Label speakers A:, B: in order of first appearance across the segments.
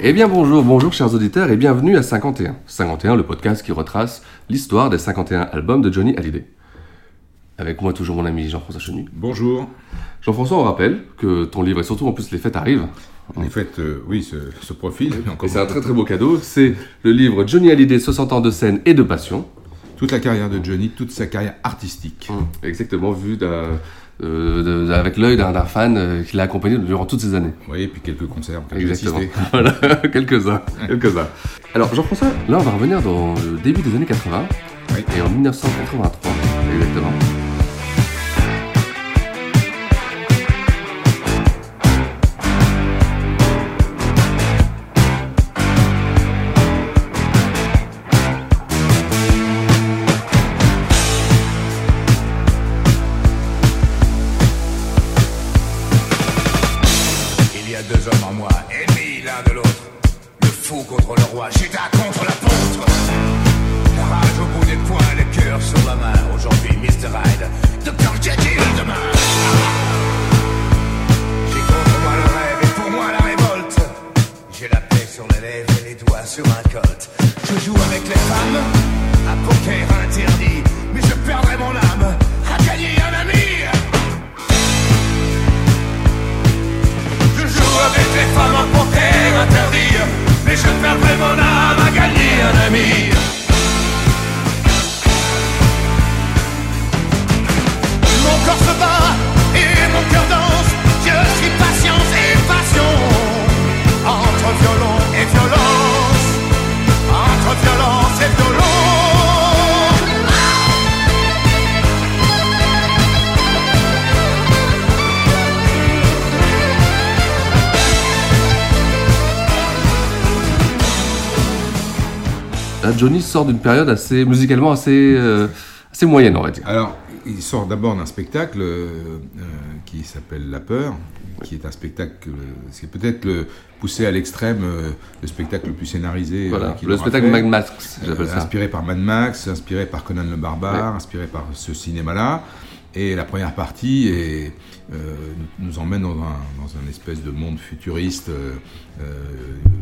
A: Eh bien bonjour, bonjour chers auditeurs et bienvenue à 51. 51, le podcast qui retrace l'histoire des 51 albums de Johnny Hallyday. Avec moi toujours mon ami Jean-François Chenu.
B: Bonjour.
A: Jean-François, on rappelle que ton livre, et surtout en plus les fêtes arrivent,
B: En effet, euh, oui, ce, ce profil.
A: et c'est un très très beau cadeau, c'est le livre Johnny Hallyday 60 ans de scène et de passion.
B: Toute la carrière de Johnny, toute sa carrière artistique.
A: Exactement vu d'un- euh, avec l'œil d'un fan euh, qui l'a accompagné durant toutes ces années.
B: Oui, et puis quelques concerts
A: Exactement. voilà, quelques-uns, quelques-uns. Alors Jean-François, là on va revenir dans le début des années 80
B: Oui.
A: et en 1983 exactement. Johnny sort d'une période assez musicalement assez euh, assez moyenne on va dire.
B: Alors, il sort d'abord d'un spectacle euh, qui s'appelle La Peur, qui est un spectacle, c'est peut-être le poussé à l'extrême, euh, le spectacle le plus scénarisé.
A: Voilà, le spectacle
B: fait.
A: Mad Max, j'appelle ça.
B: Inspiré par Mad Max, inspiré par Conan le Barbare, inspiré par ce cinéma-là. Et la première partie est, nous nous emmène dans un, dans un espèce de monde futuriste, euh, euh,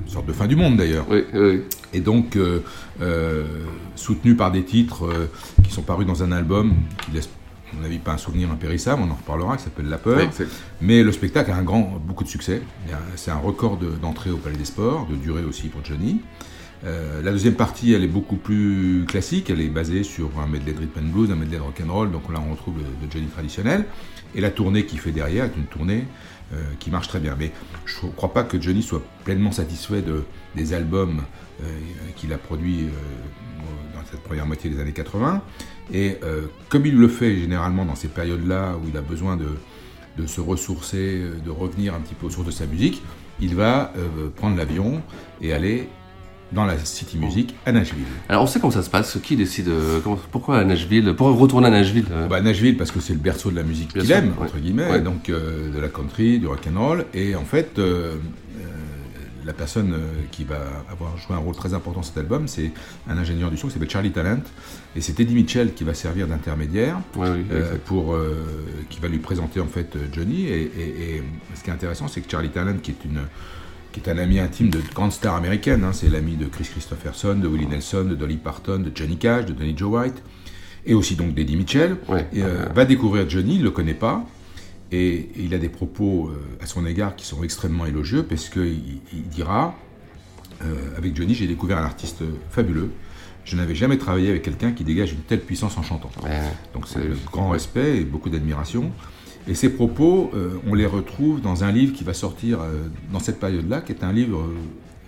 B: une sorte de fin du monde d'ailleurs.
A: Oui, oui.
B: Et donc euh, euh, soutenu par des titres euh, qui sont parus dans un album qui laisse, à mon avis, pas un souvenir impérissable, on en reparlera, qui s'appelle La Peur.
A: Oui,
B: Mais le spectacle a un grand, beaucoup de succès. C'est un record de- d'entrée au Palais des Sports, de durée aussi pour Johnny. Euh, la deuxième partie, elle est beaucoup plus classique. Elle est basée sur un medley de rhythm and blues, un medley de rock and roll. Donc là, on retrouve le, Johnny traditionnel. Et la tournée qu'il fait derrière est une tournée euh, qui marche très bien. Mais je ne crois pas que Johnny soit pleinement satisfait de, des albums euh, qu'il a produits dans cette première moitié des années 80. Et comme il le fait généralement dans ces périodes-là où il a besoin de, se ressourcer, de revenir un petit peu aux sources de sa musique, il va prendre l'avion et aller dans la City Music à Nashville.
A: Alors on sait comment ça se passe, qui décide euh, comment- pourquoi à Nashville, pourquoi retourner à Nashville euh,
B: Bah, Nashville parce que c'est le berceau de la musique qu'il aime,
A: ouais.
B: entre guillemets,
A: Ouais.
B: donc euh, de la country, du rock and roll. Et en fait, la personne qui va avoir joué un rôle très important dans cet album, c'est un ingénieur du son qui s'appelle Charlie Talent. Et c'est Eddie Mitchell qui va servir d'intermédiaire
A: Ouais, oui,
B: euh,
A: exact.
B: pour euh, qui va lui présenter en fait Johnny. Et, et- et ce qui est intéressant, c'est que Charlie Talent, qui est une qui est un ami intime de grandes stars américaines, hein, c'est l'ami de Chris Christopherson, de Willie Nelson, de Dolly Parton, de Johnny Cash, de Donny Joe White, et aussi donc d'Eddie Mitchell,
A: Ouais.
B: et, euh, va découvrir Johnny, il ne le connaît pas, et, et il a des propos euh, à son égard qui sont extrêmement élogieux, parce qu'il il dira euh, avec Johnny, j'ai découvert un artiste fabuleux. Je n'avais jamais travaillé avec quelqu'un qui dégage une telle puissance en chantant. Donc c'est le grand respect et beaucoup d'admiration. Et ces propos, euh, on les retrouve dans un livre qui va sortir euh, dans cette période-là, qui est un livre euh,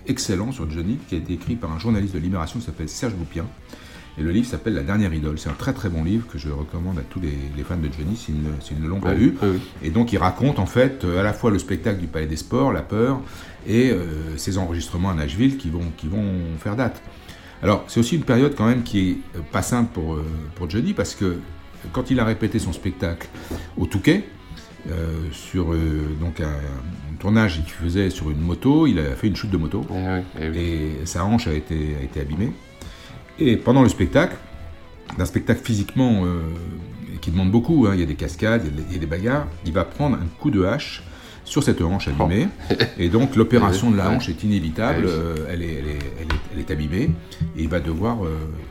B: excellent sur Johnny, qui a été écrit par un journaliste de Libération qui s'appelle Serge Boupien. Et le livre s'appelle La dernière idole. C'est un très très bon livre que je recommande à tous les, fans de Johnny s'ils ne, l'ont pas lu. Et donc il raconte en fait à la fois le spectacle du Palais des Sports, la peur, et ses enregistrements à Nashville qui vont, qui vont faire date. Alors c'est aussi une période quand même qui est pas simple pour, pour Johnny parce que quand il a répété son spectacle au Touquet, euh, sur euh, donc un, tournage qu'il faisait sur une moto, il a fait une chute de moto. Eh eh et sa hanche a été, a été abîmée. Et pendant le spectacle, d'un spectacle physiquement euh, qui demande beaucoup, hein, il y a des cascades, il y a des bagarres, il va prendre un coup de hache sur cette hanche abîmée. Et donc l'opération de la hanche est inévitable, elle, est, elle, est, elle, est, abîmée, et il va devoir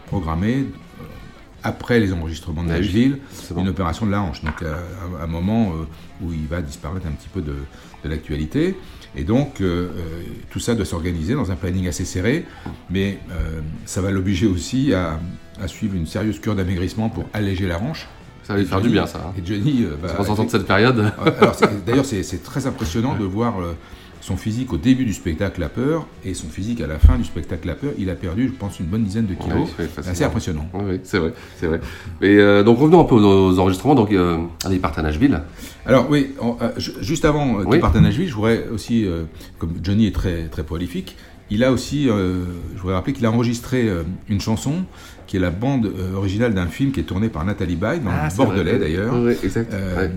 B: programmer après les enregistrements de Nashville, une opération de la hanche. Donc un, un moment euh, où il va disparaître un petit peu de, l'actualité. Et donc euh, euh, tout ça doit s'organiser dans un planning assez serré, mais ça va l'obliger aussi à, suivre une sérieuse cure d'amaigrissement pour alléger la hanche.
A: Ça va lui faire du bien, ça. Hein.
B: Et Johnny
A: va. de cette période.
B: D'ailleurs, c'est très impressionnant de voir son physique au début du spectacle La Peur et son physique à la fin du spectacle La Peur, il a perdu, je pense, une bonne dizaine de kilos. c'est assez impressionnant.
A: Oui, c'est vrai, c'est vrai. Mais euh, donc revenons un peu aux, enregistrements. Donc, euh, il part à Nashville.
B: Alors oui, euh, juste avant qu'il parte à Nashville, je voudrais aussi, comme Johnny est très très prolifique, il a aussi, je voudrais rappeler qu'il a enregistré une chanson qui est la bande originale d'un film qui est tourné par Nathalie Baye, dans ah, le Bordelais d'ailleurs,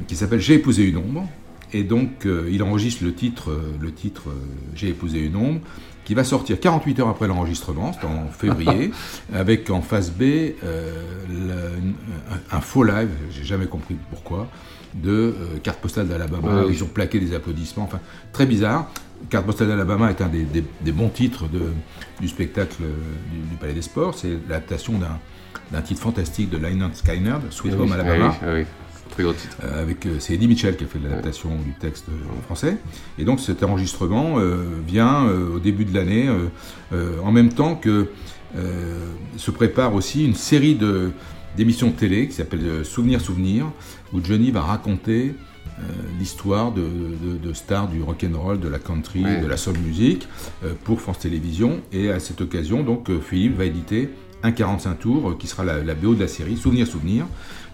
B: qui s'appelle J'ai épousé une ombre. Et donc, euh, il enregistre le titre, euh, le titre euh, J'ai épousé une ombre, qui va sortir 48 heures après l'enregistrement, c'est en février, avec en face B un, faux live, j'ai jamais compris pourquoi, de Carte postale d'Alabama. Ils ont plaqué des applaudissements, enfin, très bizarre. Carte postale d'Alabama est un des, bons titres de, du spectacle du, Palais des Sports. C'est l'adaptation d'un titre fantastique de Lynyrd Skynyrd, Sweet Home Alabama. Oui, euh, avec, euh, c'est Eddie Mitchell qui a fait l'adaptation du texte euh, en français. Et donc cet enregistrement vient au début de l'année, en même temps que se prépare aussi une série de, d'émissions télé qui s'appelle Souvenir Souvenir, où Johnny va raconter l'histoire de, de, stars du rock and roll, de la country, de la soul music pour France Télévisions. Et à cette occasion, donc Philippe va éditer un 45 tours qui sera la, la BO de la série Souvenir Souvenir.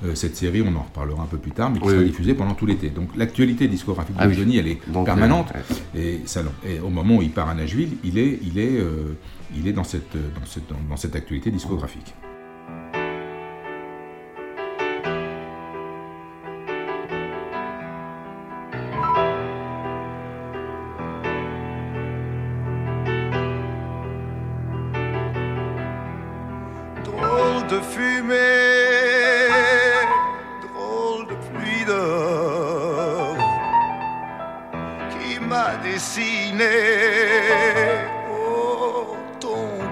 B: Euh, cette série, on en reparlera un peu plus tard, mais qui sera diffusée pendant tout l'été. Donc l'actualité discographique ah de Johnny, elle est permanente. Et, ça, et, au moment où il part à Nashville, il est, il est, euh, il est dans, cette, dans, cette, dans cette actualité discographique.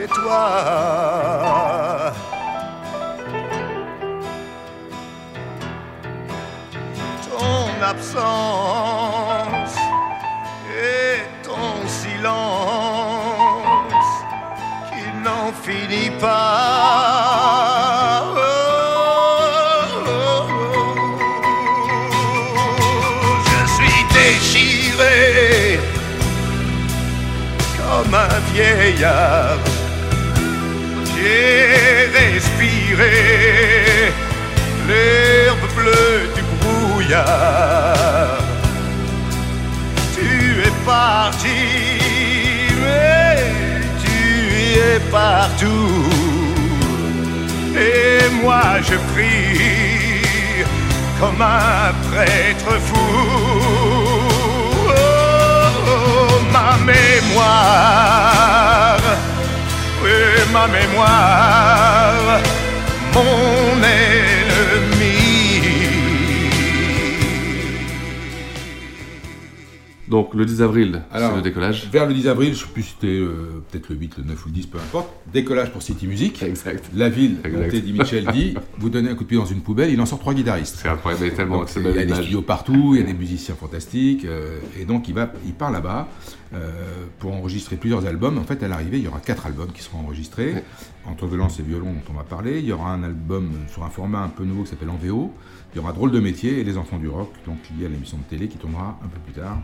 C: c'est toi. Ton absence et ton silence qui n'en finit pas. Je suis déchiré comme un vieillard. L'herbe bleue du brouillard. Tu es parti, mais tu es partout. Et moi je prie comme un prêtre fou ma mémoire ma mémoire, mon ennemi.
A: Donc le 10 avril, c'est le décollage.
B: Vers le 10 avril, je sais plus si c'était euh, peut-être le 8, le 9 ou le 10, peu importe. Décollage pour City Music.
A: Exact.
B: La ville,
A: Exact.
B: dont Teddy Mitchell dit vous donnez un coup de pied dans une poubelle, il en sort trois guitaristes.
A: C'est incroyable, mais tellement
B: Donc, il y a des studios partout, il y a des musiciens fantastiques, euh, et donc il, va, il part là-bas euh, pour enregistrer plusieurs albums. En fait, à l'arrivée, il y aura quatre albums qui seront enregistrés, entre violence et violon dont on va parler. Il y aura un album sur un format un peu nouveau qui s'appelle En VO. Il y aura Drôle de métier et Les enfants du rock, donc lié à l'émission de télé qui tournera un peu plus tard,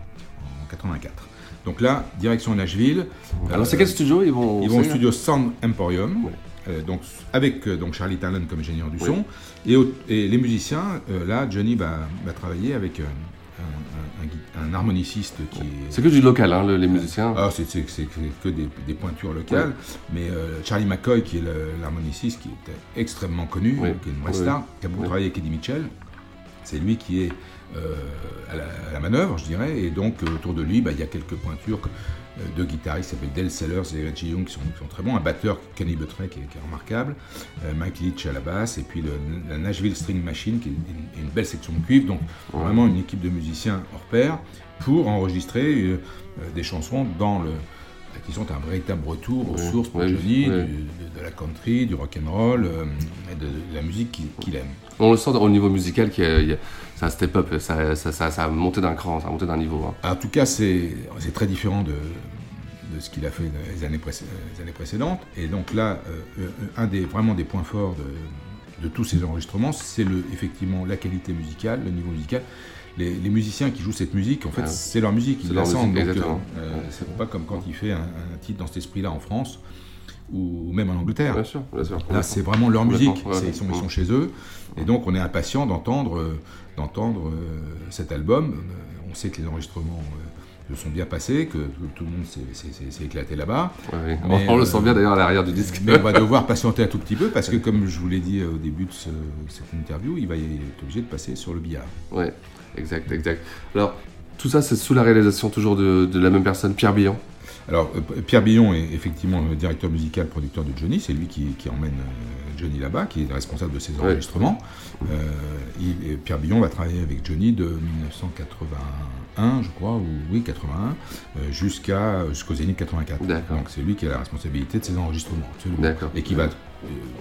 B: 84. Donc là, direction Nashville.
A: Alors, c'est quel studio ils vont
B: Ils vont au studio Sound Emporium, euh, donc, avec euh, donc Charlie Talon comme ingénieur du son. Et, les musiciens, euh, là, Johnny va, va travailler avec un, un- harmoniciste qui est.
A: C'est que du local, hein, le- les musiciens.
B: Ah, c'est que des, des pointures locales. Mais Charlie McCoy, qui est l'harmoniciste, qui est extrêmement connu, qui est une vraie star, qui a beaucoup travaillé avec Eddie Mitchell, c'est lui qui est à, la, à la manœuvre, je dirais. Et donc, euh, autour de lui, bah, il y a quelques pointures. euh, deux guitaristes s'appellent Dale Sellers et Reggie Young qui sont, qui sont très bons, un batteur Kenny Buttray qui est, qui est remarquable, euh, Mike Leach à la basse et puis le, la Nashville String Machine qui est une, une belle section de cuivre, donc vraiment une équipe de musiciens hors pair pour enregistrer euh, euh, des chansons dans le qui sont un véritable retour aux sources pour
A: ouais,
B: Johnny,
A: ouais.
B: de, de la country, du rock and roll, euh, et de, de la musique qu'il aime.
A: On le sent au niveau musical, qu'il y y ça a step up, ça, ça, ça, ça a monté d'un cran, ça a monté d'un niveau. hein.
B: En tout cas, c'est très différent de, de ce qu'il a fait les années, précé- les années précédentes. Et donc là, euh, euh, un des vraiment des points forts de, de tous ces enregistrements, c'est effectivement la qualité musicale, le niveau musical. Les, les musiciens qui jouent cette musique, en fait, c'est leur musique, ils
A: C'est
B: la
A: leur
B: sentent.
A: musique,
B: donc, euh, euh, c'est pas comme quand il fait un, un titre dans cet esprit-là en France ou même en Angleterre.
A: Bien sûr, bien sûr.
B: Là, c'est vraiment leur musique.
A: Ouais,
B: ils, sont, ils sont chez eux. Et donc, on est impatient d'entendre euh, d'entendre euh, cet album. Euh, On sait que les enregistrements euh, se sont bien passés, que, tout le monde s'est- éclaté là-bas.
A: Ouais, on, on le sent bien d'ailleurs à l'arrière du disque.
B: Mais on va devoir patienter un tout petit peu parce que, comme je vous l'ai dit au début de ce- cette interview, il va être obligé de passer sur le billard.
A: Ouais, exact, exact. Alors, tout ça, c'est sous la réalisation toujours de, de la même personne, Pierre Billon.
B: Alors, euh, Pierre Billon est effectivement le directeur musical, producteur de Johnny. C'est lui qui, qui emmène euh, Johnny là-bas, qui est responsable de ses
A: Ouais.
B: enregistrements. Euh, il- Pierre Billon va travailler avec Johnny de 1981, je crois, ou oui, 81, euh, jusqu'à jusqu'au Zénith 84.
A: D'accord.
B: Donc c'est lui qui a la responsabilité de ses enregistrements, absolument. Et qui va euh,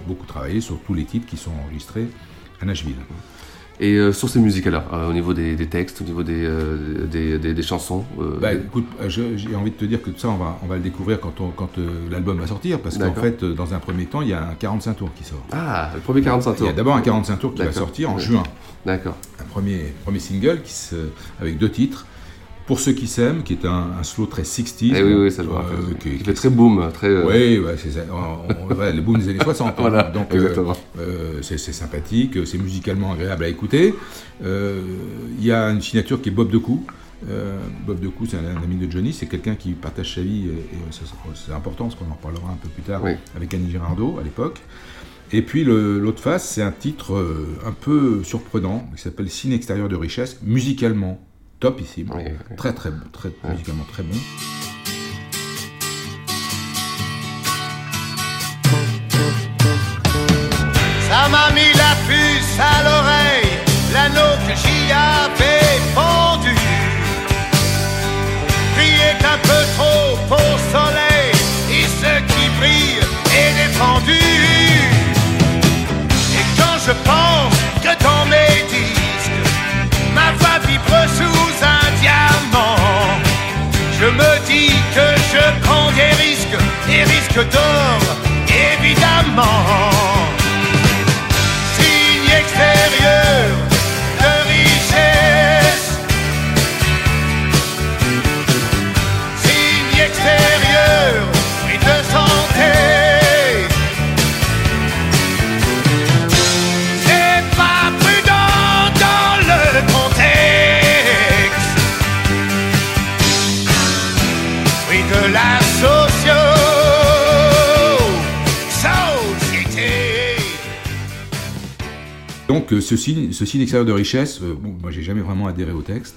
B: beaucoup travailler sur tous les titres qui sont enregistrés à Nashville.
A: Et euh, sur ces musiques alors, euh, au niveau des, des textes, au niveau des, euh, des, des- des chansons euh,
B: Bah, écoute, j'ai envie de te dire que tout ça, on va, on va le découvrir quand, on- quand l'album va sortir, parce qu'en fait, dans un premier temps, il y a un 45 tours qui sort.
A: Ah, le premier 45
B: Il
A: tours.
B: y a d'abord un 45 tours qui va sortir en juin.
A: D'accord.
B: Un premier, premier single qui se, avec deux titres. Pour ceux qui s'aiment, qui est un, un slow très 60s.
A: Eh oui, oui, ça je me
B: euh, qui-
A: Qui fait très boom, très. euh,
B: Oui, ouais, c'est ça. On- on- ouais, le boom des années 60. hein.
A: Voilà,
B: Donc, euh,
A: exactement.
B: euh, c'est sympathique, c'est musicalement agréable à écouter. Il y a une signature qui est Bob Decou. Bob Decou, c'est un, un ami de Johnny, c'est quelqu'un qui partage sa vie, et, c'est important, parce qu'on en reparlera un peu plus tard
A: Oui.
B: avec Annie Girardot à l'époque. Et puis l'autre face, c'est un titre un peu surprenant, qui s'appelle Signe extérieur de richesse, musicalement topissime,
A: Oui, oui.
B: très très très musicalement très bon.
C: Je prends des risques, des risques d'or, évidemment. De la socio société.
B: Donc euh, ce signe, ce signe extérieur de richesse, euh, bon, moi j'ai jamais vraiment adhéré au texte.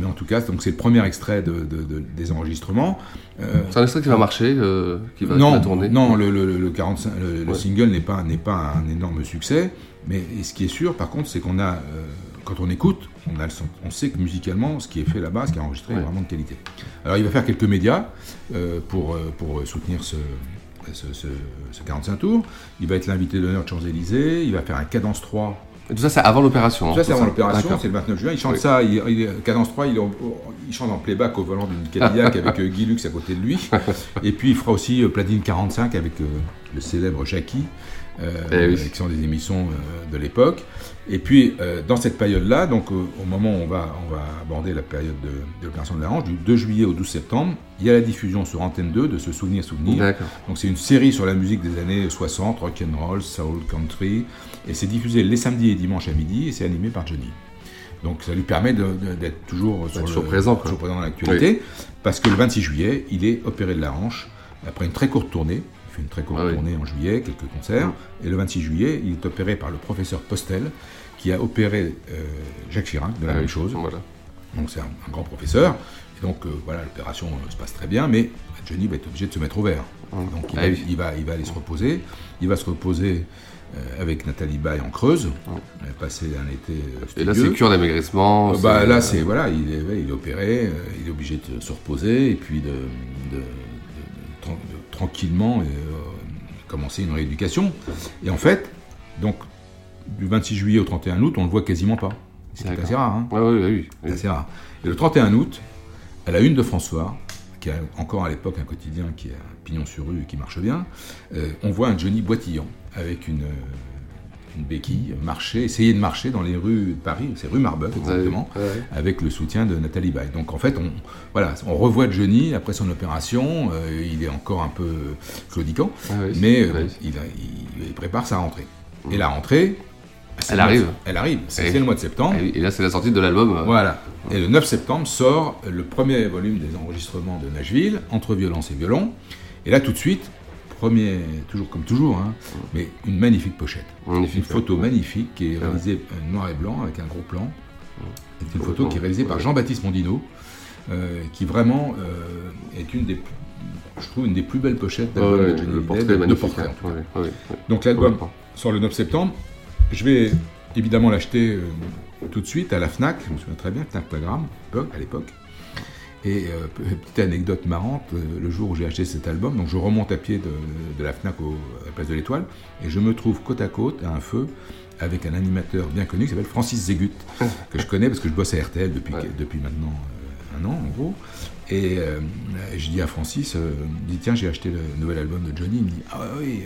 B: mais en tout cas, donc c'est le premier extrait de, de- de- des enregistrements. Euh,
A: C'est un extrait qui va marcher, euh, qui va, qui
B: non,
A: va tourner.
B: non, le, le- le 45, le,
A: Ouais.
B: single n'est pas n'est pas un énorme succès, mais ce qui est sûr, par contre, c'est qu'on a, euh, quand on écoute, on a le son- on sait que musicalement, ce qui est fait là-bas, ce qui est enregistré, est vraiment de qualité. Alors, il va faire quelques médias euh, pour euh, pour soutenir ce, ce, ce- ce 45 tours. Il va être l'invité d'honneur de Champs-Élysées. Il va faire un cadence 3
A: Et tout ça, c'est avant l'opération.
B: tout ça,
A: hein,
B: c'est avant
A: ça
B: l'opération, c'est le 29 juin. Il chante
A: Oui.
B: ça, il, il- cadence 3, il, chante en playback au volant d'une Cadillac avec euh, Guy Lux à côté de lui. Et puis il fera aussi euh, Platine 45 avec euh, le célèbre Jackie, euh,
A: Eh oui.
B: euh, qui sont des émissions euh, de l'époque. Et puis euh, dans cette période-là, donc euh, au moment où on va, on va aborder la période de, de l'opération de la Hanche, du 2 juillet au 12 septembre, il y a la diffusion sur Antenne 2 de ce Souvenir Souvenir. Donc c'est une série sur la musique des années 60, rock and roll, soul, country, et c'est diffusé les samedis et dimanches à midi, et c'est animé par Johnny. Donc ça lui permet d'être toujours, sur le-
A: présent,
B: toujours présent dans l'actualité, parce que le 26 juillet, il est opéré de la hanche, après une très courte tournée, fait une très courte
A: Ah oui.
B: tournée en juillet, quelques concerts, et le 26 juillet, il est opéré par le professeur Postel, qui a opéré euh, Jacques Chirac de la
A: Ah
B: même
A: oui,
B: chose.
A: Voilà.
B: Donc c'est un, un grand professeur. Et donc euh, voilà, l'opération euh, se passe très bien, mais Johnny va être obligé de se mettre au vert. Donc il,
A: Ah
B: va,
A: oui.
B: il, va, il va aller se reposer. Il va se reposer avec Nathalie Baye en Creuse. Elle a passé un été
A: Et là, c'est cure d'amaigrissement.
B: Bah, là, c'est voilà, il est, il est opéré, il est obligé de se reposer et puis de, de- de- de- tran- de tranquillement euh, commencer une rééducation. Et en fait, donc du 26 juillet au 31 août, on le voit quasiment pas. C'est assez rare. Hein
A: Ouais, ouais, ouais, oui.
B: c'est assez rare. Et le 31 août, à la une de François, qui a encore à l'époque un quotidien qui a pignon sur rue et qui marche bien, euh, on voit un Johnny boitillant avec une, euh, une béquille marcher, essayer de marcher dans les rues de Paris, c'est rue Marbeuf exactement,
A: Ouais, ouais.
B: avec le soutien de Nathalie Baye. Donc en fait, on, voilà, on revoit Johnny après son opération, euh, il est encore un peu claudiquant,
A: Ah oui,
B: mais euh, il, a- il- il prépare sa rentrée. Et la rentrée,
A: Elle arrive.
B: Elle arrive, c'est
A: Et-
B: c'est le mois de septembre.
A: Et, et là, c'est la sortie de l'album. euh,
B: Voilà. Et le 9 septembre sort le premier volume des enregistrements de Nashville, Entre violence et violon. Et là, tout de suite, premier, toujours comme toujours, hein, mais une magnifique pochette.
A: Magnifique,
B: une photo
A: ouais.
B: magnifique qui est
A: vrai.
B: réalisée euh, noir et blanc avec un gros plan. C'est une photo qui est réalisée par. Jean-Baptiste Mondino, euh, qui vraiment euh, est une des, plus- je trouve, une des plus belles pochettes d'album
A: Ouais,
B: de Johnny
A: le
B: Hallyday,
A: portrait
B: de- de
A: magnifique,
B: portrait, en tout cas.
A: Ouais, ouais, ouais.
B: Donc l'album sort le 9 septembre. Je vais évidemment l'acheter euh, tout de suite à la FNAC, je me souviens très bien, FNAC Plagram, à l'époque. Et euh, pe- petite anecdote marrante, euh, le jour où j'ai acheté cet album, donc je remonte à pied de, de la FNAC au, à la place de l'Étoile, et je me trouve côte à côte à un feu avec un animateur bien connu qui s'appelle Francis Zégut, que je connais parce que je bosse à RTL depuis, depuis maintenant euh, un an en gros. Et euh, je dis à Francis, euh, dit tiens j'ai acheté le nouvel album de Johnny, il me dit ah oui,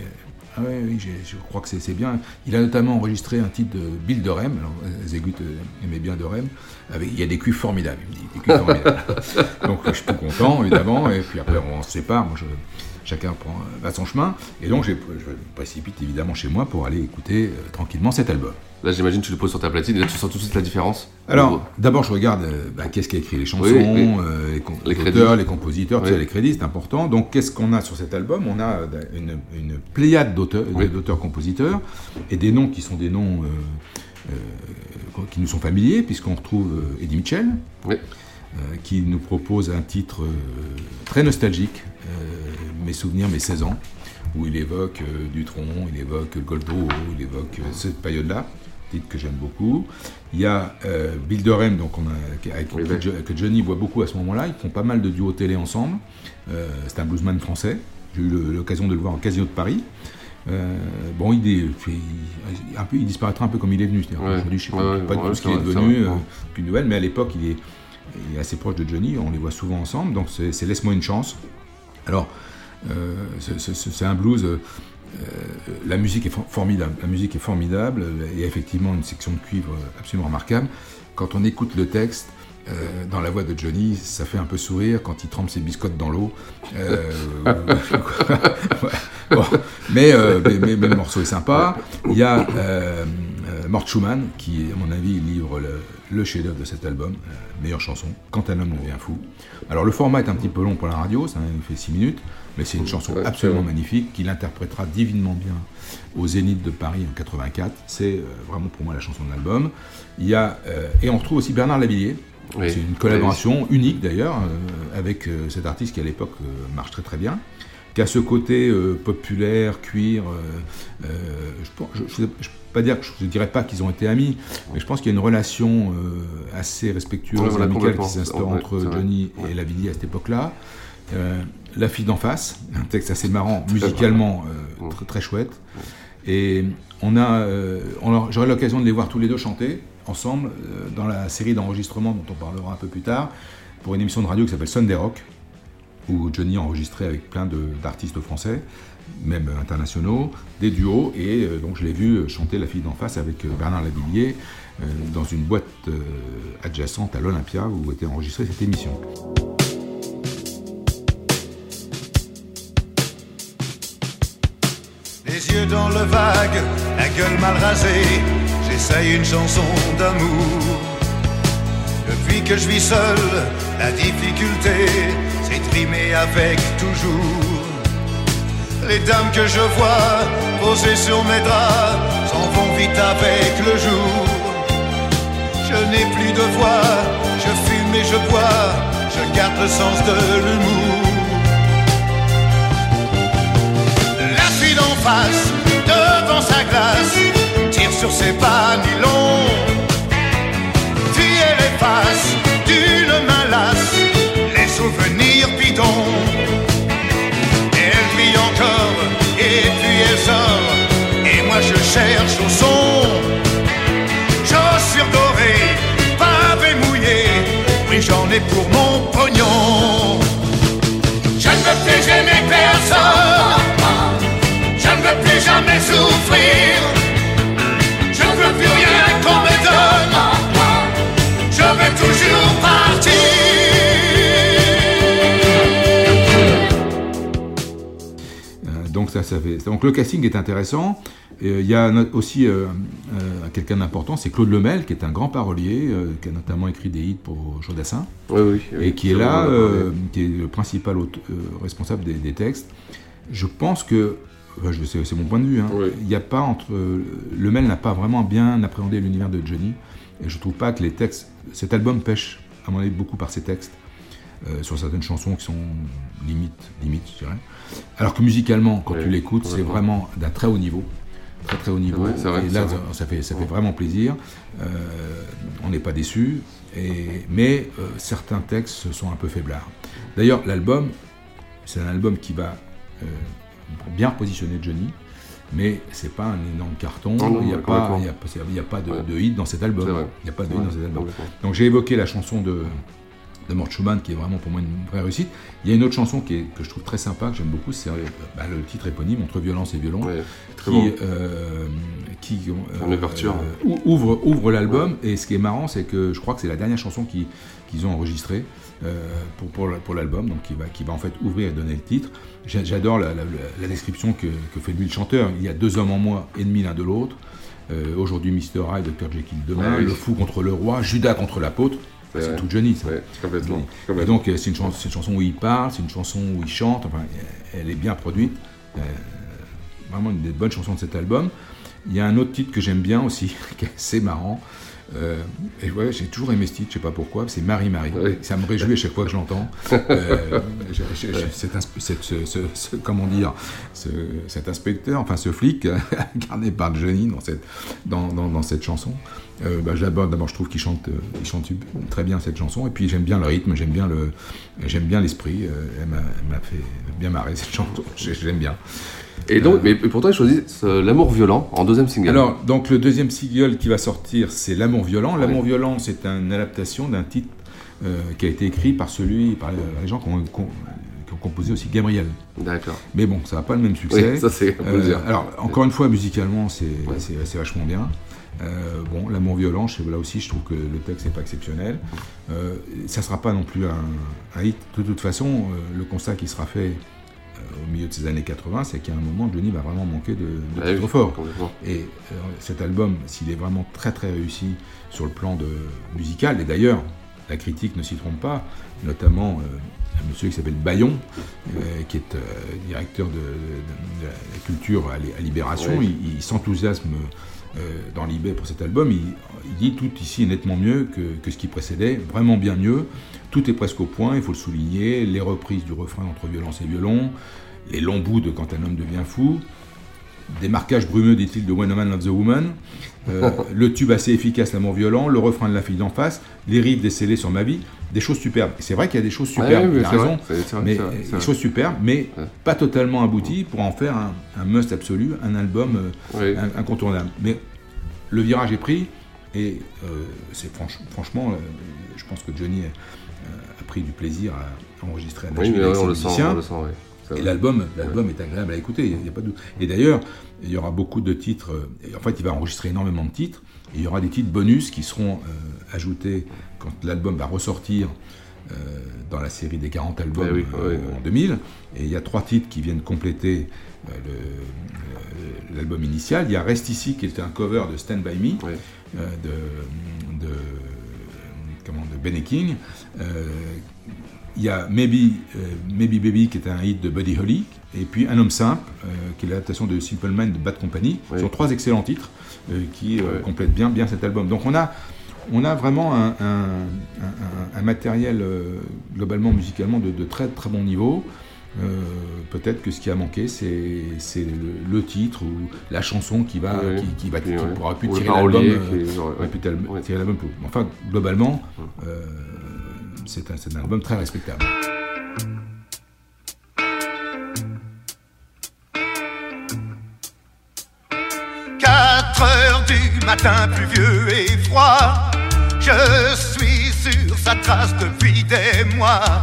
B: ah oui, j'ai- je crois que c'est bien. Il a notamment enregistré un titre de Bill de Rem. Alors, Zégut euh, aimait bien de Rem. Avec, il y a des cuivres formidables, il me dit. Des cuivres formidables. donc, je suis tout content, évidemment. Et puis après, on se sépare. Moi, je, chacun prend, euh, va son chemin. Et donc, je me précipite évidemment chez moi pour aller écouter euh, tranquillement cet album.
A: Là, j'imagine, tu le poses sur ta platine et là, tu sens tout de suite la différence.
B: Alors, d'abord, je regarde euh, bah, qu'est-ce qui a écrit les chansons,
A: Oui, oui.
B: euh, les,
A: Les
B: auteurs, les compositeurs, ça, les crédits, c'est important. Donc, qu'est-ce qu'on a sur cet album? On a euh, une, une pléiade d'auteurs-compositeurs et des noms qui sont des noms euh, qui nous sont familiers, puisqu'on retrouve Eddie Mitchell, qui nous propose un titre très nostalgique, Mes souvenirs, mes 16 ans, où il évoque Dutronc, il évoque Goldberg, il évoque cette période-là, titre que j'aime beaucoup. Il y a euh, Bill Durham, donc on a, avec-
A: Oui,
B: que Johnny voit beaucoup à ce moment-là. Ils font pas mal de duos télé ensemble. Euh, c'est un bluesman français. J'ai eu l'occasion de le voir au Casino de Paris. Euh, bon, il, est, il- un peu, il disparaîtra un peu comme il est venu.
A: Ouais.
B: qu'aujourd'hui, je sais pas,
A: Ouais,
B: pas tout ce qu'il est devenu euh, depuis une nouvelle, mais à l'époque, il est, il est assez proche de Johnny. On les voit souvent ensemble, donc c'est Laisse-moi une chance. Alors, c'est un blues. Euh, euh, la musique est for- formidable. La musique est formidable. Il y a effectivement une section de cuivre absolument remarquable. Quand on écoute le texte, euh, dans la voix de Johnny, ça fait un peu sourire quand il trempe ses biscottes dans l'eau. Euh, mais, euh, mais, mais- mais le morceau est sympa. Il y a, euh, Mort Schumann, qui, à mon avis, livre le, le chef-d'œuvre de cet album, euh, meilleure chanson, Quand un homme devient fou. Alors, le format est un petit peu long pour la radio, ça fait 6 minutes, mais c'est une chanson absolument magnifique, qu'il interprétera divinement bien au Zénith de Paris en 84. C'est euh, vraiment pour moi la chanson de l'album. Il y a, et on retrouve aussi Bernard Lavillier.
A: Oui.
B: C'est une collaboration unique d'ailleurs, avec cet artiste qui à l'époque marche très très bien qui a ce côté euh, populaire, cuir. euh, euh, je ne peux pas dire, que je ne dirais pas qu'ils ont été amis, mais je pense qu'il y a une relation euh, assez respectueuse,
A: Ouais,
B: amicale qui s'instaure
A: Ouais,
B: entre. Johnny et Lavillier à cette époque-là. Euh, La fille d'en face, un texte assez marrant, musicalement euh, très, très chouette. Et on a, j'aurai l'occasion de les voir tous les deux chanter ensemble dans la série d'enregistrements dont on parlera un peu plus tard pour une émission de radio qui s'appelle Sunday Rock où Johnny a enregistré avec plein d'artistes français, même internationaux, des duos, et euh, donc je l'ai vu chanter La fille d'en face avec euh, Bernard Lavillier euh, dans une boîte euh, adjacente à l'Olympia où était enregistrée cette émission.
C: Les yeux dans le vague, la gueule mal rasée, j'essaye une chanson d'amour. Depuis que je vis seul, la difficulté, c'est avec toujours. Les dames que je vois posées sur mes draps s'en vont vite avec le jour. Je n'ai plus de voix, je fume et je bois, je garde le sens de l'humour. La fille d'en face, devant sa glace, tire sur ses pas nylon. Fille les faces d'une main lasse, les souvenirs Elle brille encore, et puis elle sort, et moi je cherche au son. Chaussures dorées, pavés mouillés, oui j'en ai pour mon pognon. Je ne veux plus aimer personne. Je ne veux plus jamais souffrir. Je ne veux plus rien qu'on me donne. Je veux toujours partir.
B: Donc ça, ça fait. Donc le casting est intéressant. Et, Il y a aussi euh, euh, quelqu'un d'important, c'est Claude Lemel, qui est un grand parolier, euh, qui a notamment écrit des hits pour Jodassin,
A: Oui, oui, oui.
B: et qui est là, euh, qui est le principal euh, responsable des, des textes. Je pense que, enfin, c'est mon point de vue, hein, il n'y a pas entre. euh, Lemel n'a pas vraiment bien appréhendé l'univers de Johnny, et je trouve pas que les textes. Cet album pêche, à mon avis, beaucoup par ses textes. Euh, sur certaines chansons qui sont limite, limite, je dirais. Alors que musicalement, quand
A: Oui,
B: tu l'écoutes, c'est vraiment d'un très haut niveau. Très très haut niveau.
A: vrai, c'est vrai,
B: et là,
A: vrai.
B: ça fait, ça fait vraiment plaisir. Euh, on n'est pas déçu. Et, mais euh, certains textes sont un peu faiblards. D'ailleurs, l'album, c'est un album qui va bien positionner Johnny, mais c'est pas un énorme carton.
A: Non,
B: il n'y a,
A: ouais,
B: pas- a a de,
A: Ouais.
B: de hit dans cet album. Il n'y a pas de hit dans cet album. Donc j'ai évoqué la chanson de, de Mort Schumann, qui est vraiment pour moi une vraie réussite. Il y a une autre chanson qui est, que je trouve très sympa, que j'aime beaucoup, c'est euh, bah, le titre éponyme, Entre violence et violon, qui,
A: bon.
B: euh, qui euh, ouvre, ouvre l'album. Et ce qui est marrant, c'est que je crois que c'est la dernière chanson qui- qu'ils ont enregistrée euh, pour, pour, la- pour l'album, donc qui va, qui va en fait ouvrir et donner le titre. J'a- J'adore la, la- la description que, que fait lui le chanteur. Il y a deux hommes en moi, ennemis l'un de l'autre. Euh, Aujourd'hui, Mr. Hyde, Dr. Jekyll demain,
A: Ouais, oui.
B: le fou contre le roi, Judas contre l'apôtre. C'est
A: ouais.
B: tout Johnny, ça.
A: Ouais, complètement,
B: Johnny.
A: complètement.
B: Et donc, euh, c'est une, chan- c'est une chanson où il parle, c'est une chanson où il chante, enfin, elle est bien produite. Euh, vraiment une des bonnes chansons de cet album. Il y a un autre titre que j'aime bien aussi, qui est assez marrant. Euh, et ouais, j'ai toujours aimé ce titre, je sais pas pourquoi, c'est Marie Marie. Ça me réjouit à chaque fois que je l'entends. Euh, j'ai- j'ai- cet inspe- cette- ce, ce- ce- comment dire, ce- cet inspecteur, enfin ce flic, incarné par Johnny dans cette, dans, dans- dans cette chanson. Euh, bah, D'abord, je trouve qu'il chante, euh, il chante très bien cette chanson, et puis j'aime bien le rythme, j'aime bien le, j'aime bien l'esprit. elle m'a fait bien marrer cette chanson, J'ai- j'aime bien.
A: Et donc, mais pourtant, il choisit ce- L'amour violent en deuxième single.
B: Alors, donc le deuxième single qui va sortir, c'est L'amour violent. L'amour violent, c'est une adaptation d'un titre euh, qui a été écrit par celui, par les gens qui ont, qui ont- qui ont composé aussi Gabriel.
A: D'accord.
B: Mais bon, ça n'a pas le même succès.
A: Oui, ça, c'est- dire.
B: alors, encore une fois, musicalement, c'est c'est vachement bien. Euh, bon, L'amour violent, là aussi, je trouve que le texte n'est pas exceptionnel. Euh, ça ne sera pas non plus un, un hit. De toute façon, euh, le constat qui sera fait au milieu de ces années 80, c'est qu'à un moment, Johnny va vraiment manquer de, de
A: Ah oui,
B: forts.
A: complètement.
B: Et euh, cet album, s'il est vraiment très très réussi sur le plan de, musical, et d'ailleurs, la critique ne s'y trompe pas, notamment euh, un monsieur qui s'appelle Bayon, euh, qui est directeur de, la culture à, Li- à Libération,
A: Oui.
B: il, il s'enthousiasme dans l'eBay pour cet album. Il, il dit tout ici est nettement mieux que, que ce qui précédait, vraiment bien mieux. Tout est presque au point, il faut le souligner. Les reprises du refrain entre violence et violon, les longs bouts de Quand un homme devient fou, des marquages brumeux, dit-il, de When a Man Loves a Woman, euh, le tube assez efficace, l'amour violent, le refrain de la fille d'en face, les rives décellées sur ma vie, des choses superbes. C'est vrai qu'il y a des choses superbes,
A: ouais, vrai, vrai,
B: mais
A: vrai,
B: des choses superbes, mais pas totalement abouties pour en faire un, un must absolu, un album euh, un- incontournable. Mais le virage est pris et euh, c'est franch- franchement, je pense que Johnny a pris du plaisir à enregistrer à
A: Oui,
B: Nashville
A: mais
B: avec
A: on
B: ses
A: le sent,
B: musiciens.
A: on le sent, ouais.
B: Et l'album, l'album est agréable à écouter, il n'y a pas de doute. Et d'ailleurs, il y aura beaucoup de titres. euh, En fait, il va enregistrer énormément de titres. Et il y aura des titres bonus qui seront euh, ajoutés quand l'album va ressortir euh, dans la série des 40 albums
A: Ouais, oui,
B: euh,
A: ouais, ouais.
B: en 2000. Et il y a trois titres qui viennent compléter l'album initial. Il y a Reste ici, qui est un cover de Stand By Me, de, de, comment, de Benny King. Il y a Maybe, euh, Maybe Baby qui est un hit de Buddy Holly, et puis Un homme simple, euh, qui est l'adaptation de Simple Mind de Bad Company. Ce sont trois excellents titres euh, qui complètent bien, bien cet album. Donc on a, on a vraiment un, un- un- un matériel globalement musicalement de, de très très bon niveau. Peut-être que ce qui a manqué, c'est c'est le, le titre ou la chanson qui va,
A: Ouais,
B: qui, qui va, qui pourra plus
A: Ou
B: tirer l'album,
A: ouais.
B: Enfin, globalement, c'est un, un album très respectable.
C: 4 heures du matin pluvieux et froid. Je suis sur sa trace depuis des mois.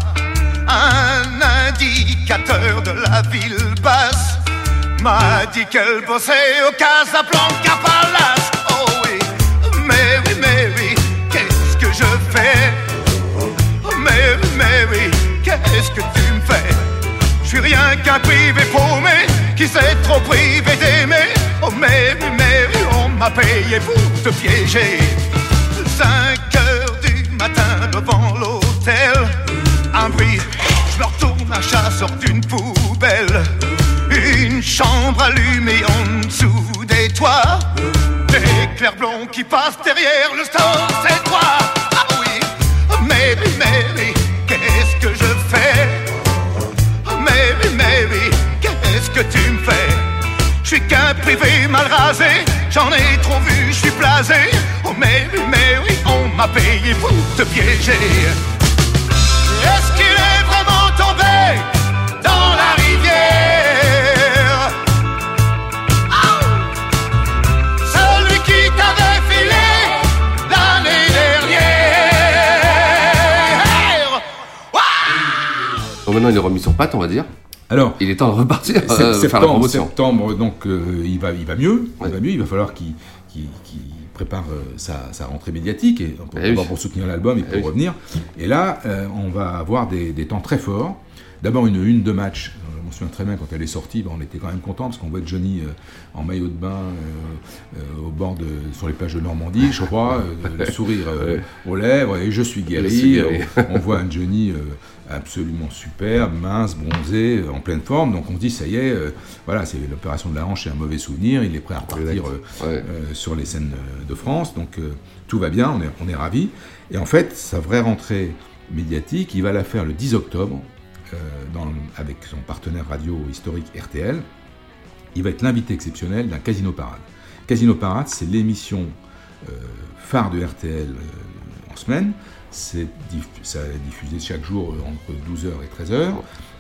C: Un indicateur de la ville basse m'a dit qu'elle bossait au Casablanca Palace. Qu'est-ce que tu me fais? Je suis rien qu'un privé paumé qui s'est trop privé d'aimer. Oh mais oui, mais on m'a payé pour te piéger. 5 heures du matin devant l'hôtel, un bruit, je me retourne, chat sort d'une poubelle. Une chambre allumée en dessous des toits. Des clairs blonds qui passent derrière le store, suis qu'un privé mal rasé, j'en ai trop vu, je suis blasé. Oh mais oui, mais oui, on m'a payé pour te piéger. Est-ce qu'il est vraiment tombé dans la rivière? Ah Celui qui t'avait filé l'année dernière
A: Donc maintenant, il est remis sur pattes, on va dire.
B: Alors,
A: il est temps de repartir, euh, la
B: septembre, septembre, donc euh, il, va, il va mieux. Il va mieux. Il va falloir qu'il prépare euh, sa, sa rentrée médiatique et pour,
A: Eh oui.
B: pour soutenir l'album et
A: Eh
B: pour
A: oui.
B: revenir. Et là, euh, on va avoir des, des temps très forts. D'abord une une de match. Je me souviens très bien quand elle est sortie, ben, on était quand même content parce qu'on voit Johnny euh, en maillot de bain euh, euh, au bord de, sur les plages de Normandie, je crois, le sourire aux lèvres et je suis guéri.
A: Je suis guéri.
B: On, on voit un Johnny absolument superbe, mince, bronzé, en pleine forme. Donc on se dit, ça y est, euh, voilà, c'est l'opération de la hanche, c'est un mauvais souvenir. Il est prêt à repartir euh, euh, sur les scènes de France. Donc tout va bien, on est, on est ravis. Et en fait, sa vraie rentrée médiatique, il va la faire le 10 octobre dans- avec son partenaire radio historique RTL. Il va être l'invité exceptionnel d'un Casino Parade. Casino Parade, c'est l'émission euh, phare de RTL euh, en semaine. C'est diff- diffusé chaque jour euh, entre 12h et 13h.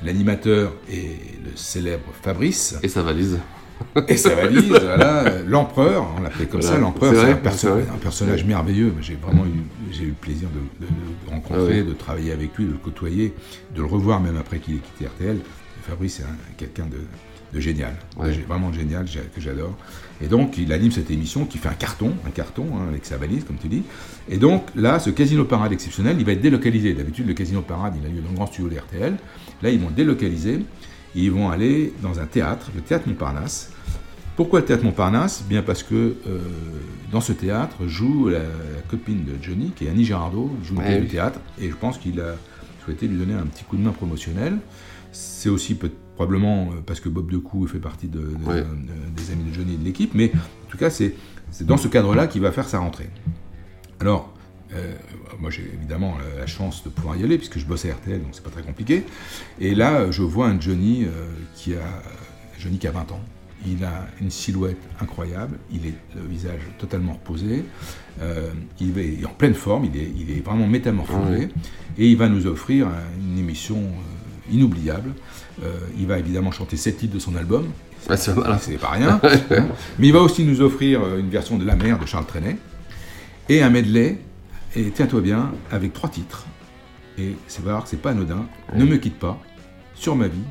B: L'animateur est le célèbre Fabrice.
A: Et sa valise.
B: Et sa valise, voilà. euh, L'empereur, on l'appelait comme
A: Voilà.
B: ça, l'empereur,
A: C'est
B: un, perso- personnage merveilleux. J'ai vraiment eu, j'ai eu le plaisir de, de- rencontrer,
A: Ah
B: de travailler avec lui, de le côtoyer, de le revoir même après qu'il ait quitté RTL. Fabrice est un- quelqu'un de, de génial,
A: Ouais.
B: de gé- vraiment génial, que j'adore. Et donc, il anime cette émission qui fait un carton, un carton hein, avec sa valise, comme tu dis. Et donc, là, ce Casino Parade exceptionnel, il va être délocalisé. D'habitude, le Casino Parade, il a lieu dans le grand studio de RTL. Là, ils vont le ils vont aller dans un théâtre, le théâtre Montparnasse. Pourquoi le théâtre Montparnasse? Bien parce que euh, dans ce théâtre joue la, copine de Johnny, qui est Annie Girardot, joue
A: Ouais, oui.
B: du théâtre, et je pense qu'il a souhaité lui donner un petit coup de main promotionnel. C'est aussi peut- probablement euh, parce que Bob Decou fait partie de- de-
A: Ouais.
B: de- des amis de Johnny et de l'équipe, mais en tout cas, c'est dans ce cadre-là qu'il va faire sa rentrée. Alors, euh, moi j'ai évidemment la, chance de pouvoir y aller puisque je bosse à RTL, donc c'est pas très compliqué. Et là, je vois un Johnny euh, qui a Johnny qui a 20 ans. Il a une silhouette incroyable, il est le visage totalement reposé, euh, il est en pleine forme, il est, il est vraiment métamorphosé,
A: Ouais.
B: et il va nous offrir une émission inoubliable. Il va évidemment chanter sept titres de son album,
A: Ouais, c'est
B: pas rien, hein. mais il va aussi nous offrir une version de La mer de Charles Trenet, et un medley, et tiens-toi bien, avec trois titres. Et c'est voir que c'est pas anodin. Ne me quitte pas, Sur ma vie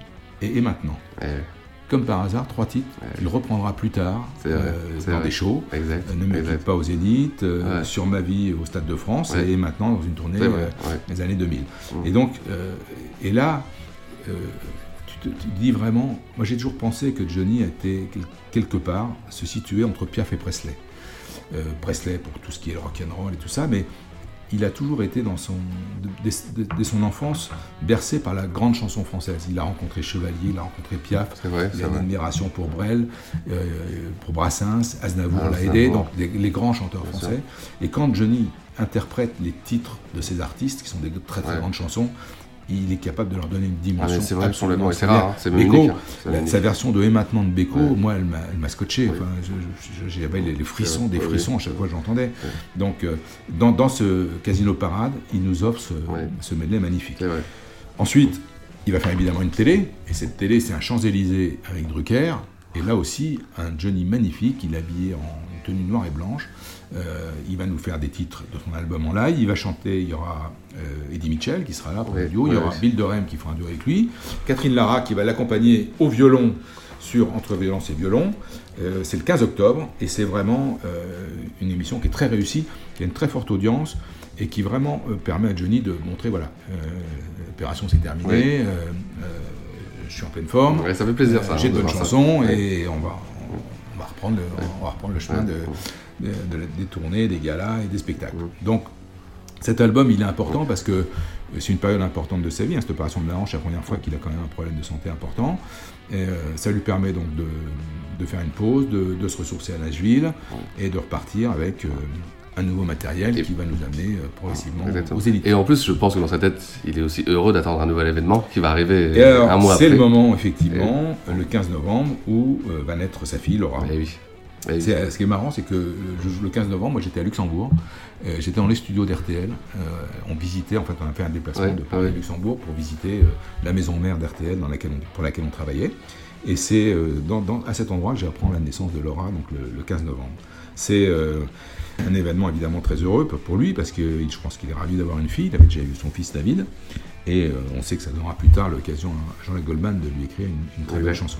B: et, et maintenant.
A: Ouais,
B: Comme par hasard, trois titres qu'il reprendra plus tard euh, dans
A: vrai.
B: des shows.
A: Exact,
B: Euh, ne me
A: exact.
B: quitte pas au Zénith, euh. Sur ma vie au Stade de France et maintenant dans une tournée
A: vrai,
B: euh, des années 2000.
A: Mm.
B: Et donc, et là, tu te tu te dis vraiment, moi j'ai toujours pensé que Johnny était quel- quelque part se situer entre Piaf et Presley. Euh, Presley pour tout ce qui est rock and roll et tout ça, mais il a toujours été dans son, dès, son enfance bercé par la grande chanson française. Il a rencontré Chevalier, il a rencontré Piaf,
A: vrai,
B: il a une admiration pour Brel, euh, pour Brassens, Aznavour
A: Ah,
B: l'a aidé, donc les, les grands chanteurs français. Et quand Johnny interprète les titres de ces artistes, qui sont des très très
A: Ouais.
B: grandes chansons, il est capable de leur donner une
A: Ah,
B: dimension.
A: mais c'est vrai,
B: absolument
A: c'est rare, hein,
B: Beko, la- sa version de Et maintenant de Beko,
A: Ouais.
B: moi, elle m'a, scotché. Enfin, je- je- j'avais les, les frissons, des
A: ouais,
B: frissons
A: ouais.
B: à chaque fois que j'entendais. Donc, euh, dans, dans ce Casino Parade, il nous offre ce,
A: Ouais.
B: ce medley magnifique.
A: Vrai.
B: Ensuite, il va faire évidemment une télé, et cette télé, c'est un Champs-Élysées avec Drucker, et là aussi, un Johnny magnifique, il est habillé en tenue noire et blanche. Euh, il va nous faire des titres de son album en live, il va chanter, il y aura euh, Eddie Mitchell qui sera là pour
A: Ouais,
B: le duo, il y aura. Bill Dorem qui fera un duo avec lui, Catherine Lara qui va l'accompagner au violon sur Entre violence et violon. Euh, c'est le 15 octobre, et c'est vraiment une émission qui est très réussie, qui a une très forte audience, et qui vraiment permet à Johnny de montrer, voilà, l'opération s'est terminée, je suis en pleine forme,
A: ça fait plaisir, ça,
B: j'ai
A: hein,
B: de bonnes chansons, et on va, on va reprendre le, on va reprendre le chemin de, des tournées, des galas et des spectacles.
A: Mm.
B: Donc, cet album, il est important parce que c'est une période importante de sa vie. hein, cette opération de la hanche, c'est la première fois qu'il a quand même un problème de santé important. Et, euh, ça lui permet donc de, de faire une pause, de, de se ressourcer à Nashville et de repartir avec euh, un nouveau matériel
A: Et-
B: qui va nous amener euh, progressivement
A: Exactement.
B: aux élites.
A: Et en plus, je pense que dans sa tête, il est aussi heureux d'attendre un nouvel événement qui va arriver
B: Et alors,
A: un mois
B: c'est
A: après.
B: le moment, effectivement, le 15 novembre, où euh, va naître sa fille, Laura.
A: Eh oui.
B: C'est- ce qui est marrant, c'est que le, le 15 novembre, moi j'étais à Luxembourg, euh, j'étais dans les studios d'RTL, euh, on visitait, en fait on a fait un déplacement
A: Ouais,
B: de Paris
A: ouais.
B: à Luxembourg pour visiter euh, la maison mère d'RTL pour laquelle on travaillait. Et c'est euh, dans- dans- à cet endroit que j'apprends la naissance de Laura, donc le, le 15 novembre. C'est euh, un événement évidemment très heureux pour- lui, parce que je pense qu'il est ravi d'avoir une fille, il avait déjà eu son fils David, et euh, on sait que ça donnera plus tard l'occasion à Jean-Luc Goldman de lui écrire une, une très belle chanson.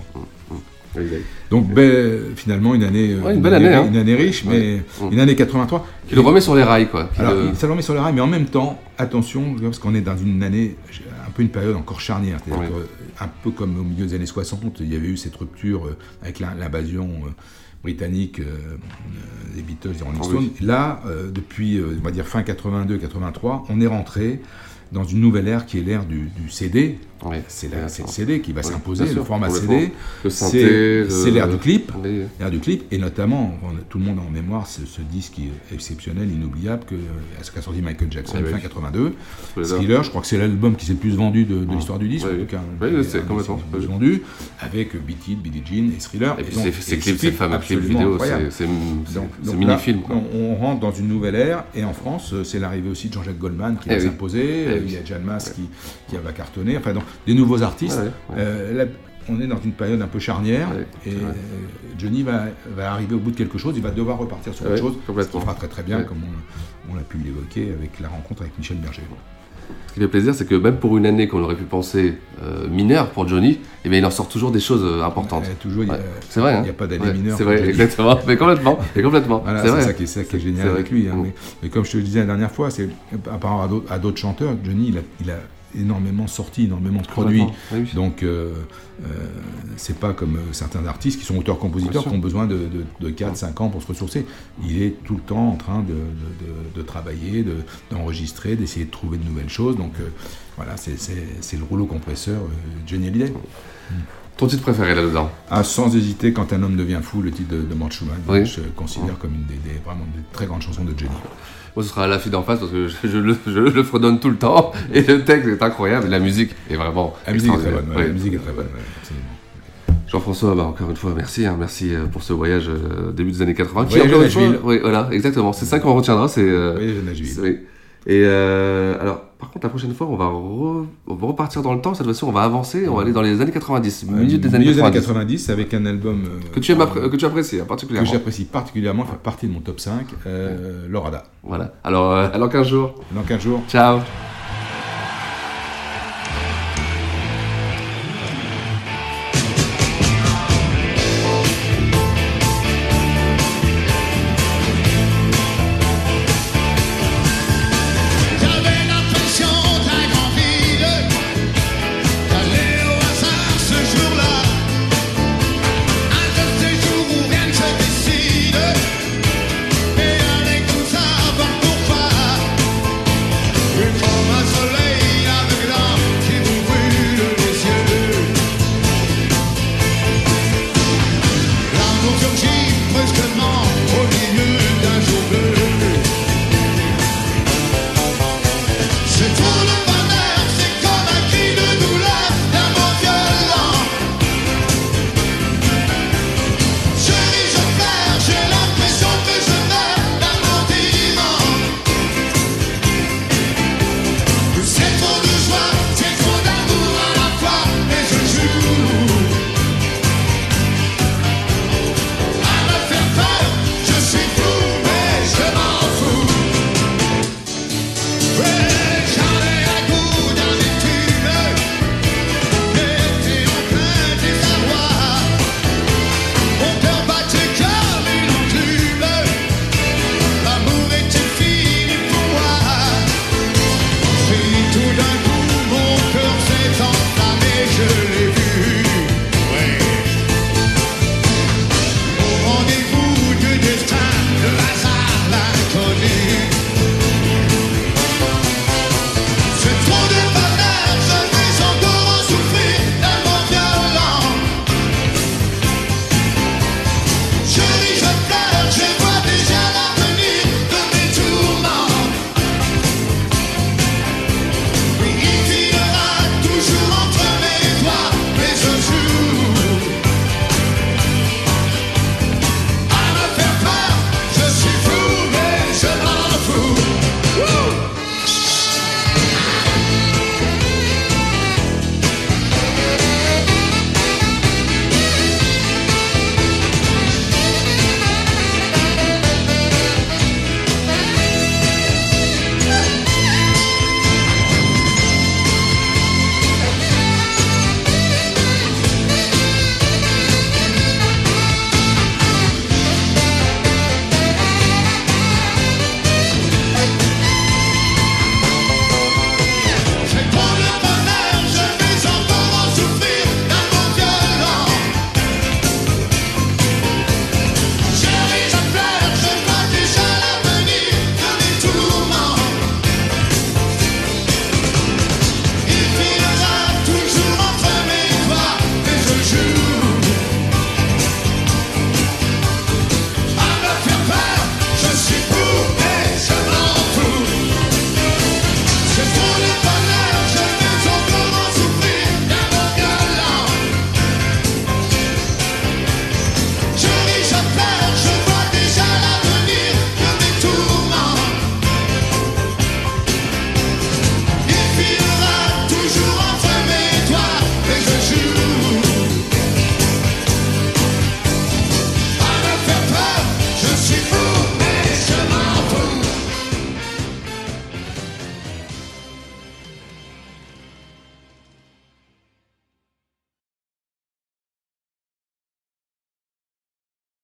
A: Exact.
B: Donc ben, finalement une année, euh,
A: Ouais, une belle année, hein.
B: une année riche, mais
A: Ouais.
B: une année 83.
A: Qui le remet sur les rails, quoi.
B: Alors,
A: le-
B: il- ça le remet sur les rails, mais en même temps, attention, parce qu'on est dans une année, un peu une période encore charnière.
A: Ouais.
B: que, un peu comme au milieu des années 60, il y avait eu cette rupture euh, avec l'invasion euh, britannique des Beatles, des Rolling Stones.
A: oui.
B: Là, euh, depuis, on va dire fin 82-83, on est rentré dans une nouvelle ère qui est l'ère du, du CD.
A: Ouais.
B: C'est le. CD qui va s'imposer, le format. CD. C'est l'ère du clip. L'ère du clip, et notamment, on tout le monde a en mémoire ce, ce disque exceptionnel, inoubliable, que, euh, ce qu'a sorti Michael Jackson
A: Ah oui.
B: fin 82.
A: Thriller.
B: Je crois que c'est l'album qui s'est le plus vendu de, de
A: Ah.
B: l'histoire du disque,
A: Oui,
B: en tout cas.
A: C'est complètement.
B: le plus vendu, avec Beat It, Billie Jean et Thriller.
A: Et puis ces, clips, fameux clips vidéo, c'est mini-film.
B: On, rentre dans une nouvelle ère, et en France, euh, c'est l'arrivée aussi de Jean-Jacques Goldman qui
A: Eh
B: va s'imposer.
A: Eh
B: euh. Il y a Jan Mas qui, qui va cartonner. Enfin, donc, des nouveaux artistes. Euh, là, on est dans une période un peu charnière,
A: Ouais,
B: et Johnny va, va arriver au bout de quelque chose. Il va devoir repartir sur
A: Ouais,
B: autre chose. Ce qu'il fera très très bien, comme on, on a pu l'évoquer avec la rencontre avec Michel Berger.
A: Ce qui fait plaisir, c'est que même pour une année qu'on aurait pu penser euh, mineure pour Johnny, eh bien, il en sort toujours des choses euh, importantes.
B: Euh, toujours.
A: C'est vrai,
B: il
A: hein
B: n'y a pas d'année mineure
A: C'est vrai,
B: Johnny.
A: exactement. Mais complètement. Mais complètement.
B: Voilà,
A: c'est
B: ça qui est, ça qui est génial
A: vrai
B: avec lui. hein.
A: Mm.
B: Mais, mais comme je te le disais la dernière fois, c'est par rapport à d'autres- à d'autres chanteurs, Johnny, il a, il a énormément sorti, énormément produit. Donc, euh, euh, c'est pas comme certains artistes qui sont auteurs-compositeurs qui ont besoin de, de, 4-5 ans pour se ressourcer. Il est tout le temps en train de, travailler, d'enregistrer, d'essayer de trouver de nouvelles choses. Donc, voilà, c'est le rouleau compresseur Johnny Hallyday.
A: Ton titre préféré là-dedans?
B: Ah, Sans hésiter, Quand un homme devient fou, le titre de, de Mort Schumann, je considère comme une des, vraiment des très grandes chansons de Johnny.
A: Moi, ce sera à la fille d'en face parce que je, le, je, fredonne tout le temps et le texte est incroyable et la musique est vraiment.
B: La musique est très bonne. La musique est très bonne.
A: Jean-François, bah, encore une fois, merci. Hein, merci euh, pour ce voyage euh, début des années 80.
B: Voyage à Nashville.
A: Oui, voilà, exactement. C'est ça qu'on retiendra. C'est.
B: Euh, voyage à Nashville.
A: Et euh, alors, par contre, la prochaine fois, on va, repartir dans le temps. Cette fois-ci, on va avancer. On va aller dans les années 90,
B: milieu des années 90. 90 avec un album euh,
A: que, tu aimes, que tu apprécies hein, particulièrement.
B: Que j'apprécie particulièrement, fait partie de mon top 5, euh, Lorada.
A: Voilà. Alors, euh, dans 15 jours.
B: Dans 15 jours.
A: Ciao.